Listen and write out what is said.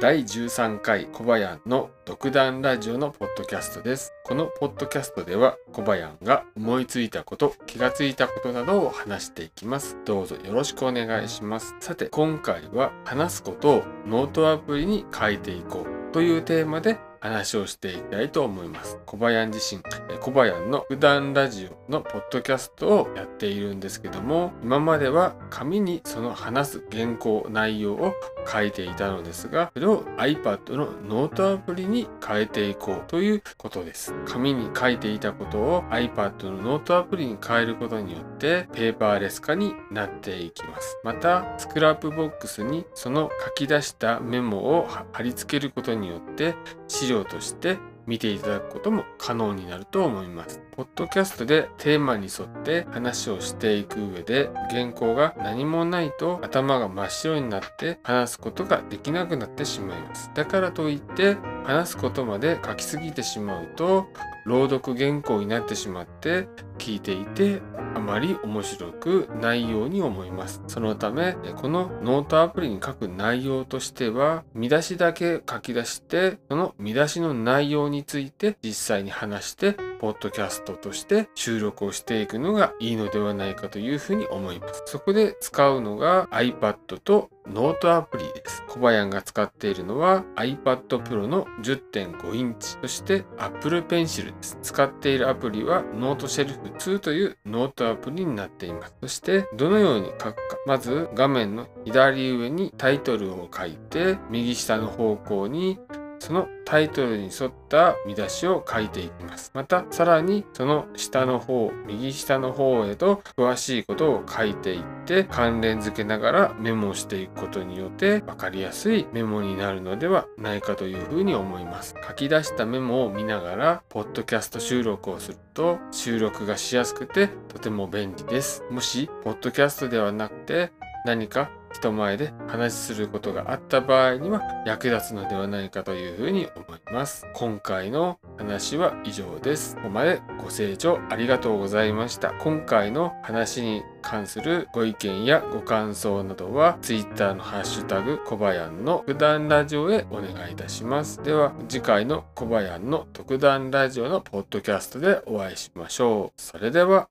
第13回コバヤンの独断ラジオのポッドキャストです。このポッドキャストではコバヤンが思いついたこと、気がついたことなどを話していきます。どうぞよろしくお願いします。さて、今回は話すことをノートアプリに書いていこうというテーマで話をしていきたいと思います。小林自身、小林の普段ラジオのポッドキャストをやっているんですけども、今までは紙にその話す原稿、内容を書いていたのですが、それを iPad のノートアプリに変えていこうということです。紙に書いていたことを iPad のノートアプリに変えることによって、ペーパーレス化になっていきます。また、 Scrapbox にその書き出したメモを貼り付けることによって、資料として見ていただくことも可能になると思います。ポッドキャストでテーマに沿って話をしていく上で原稿が何もないと頭が真っ白になって話すことができなくなってしまいます。だからといって話すことまで書きすぎてしまうと朗読原稿になってしまって聞いていてあまり面白くないように思います。そのためこのノートアプリに書く内容としては見出しだけ書き出してその見出しの内容について実際に話してポッドキャストとして収録をしていくのがいいのではないかというふうに思います。そこで使うのが iPad とノートアプリです。小林が使っているのは iPad Pro の10.5インチ、そして Apple Pencil です。使っているアプリは Noteshelf 2というノートアプリになっています。そしてどのように書くか。まず画面の左上にタイトルを書いて、右下の方向にそのタイトルに沿った見出しを書いていきます。また、さらにその下の方、右下の方へと詳しいことを書いていって関連付けながらメモをしていくことによって分かりやすいメモになるのではないかというふうに思います。書き出したメモを見ながら、ポッドキャスト収録をすると収録がしやすくてとても便利です。もし、ポッドキャストではなくて何か人前で話しすることがあった場合には役立つのではないかというふうに思います。今回の話は以上です。ここまでご清聴ありがとうございました。今回の話に関するご意見やご感想などは Twitter のハッシュタグ小林の特段ラジオへお願いいたします。では次回の小林の特段ラジオのポッドキャストでお会いしましょう。それでは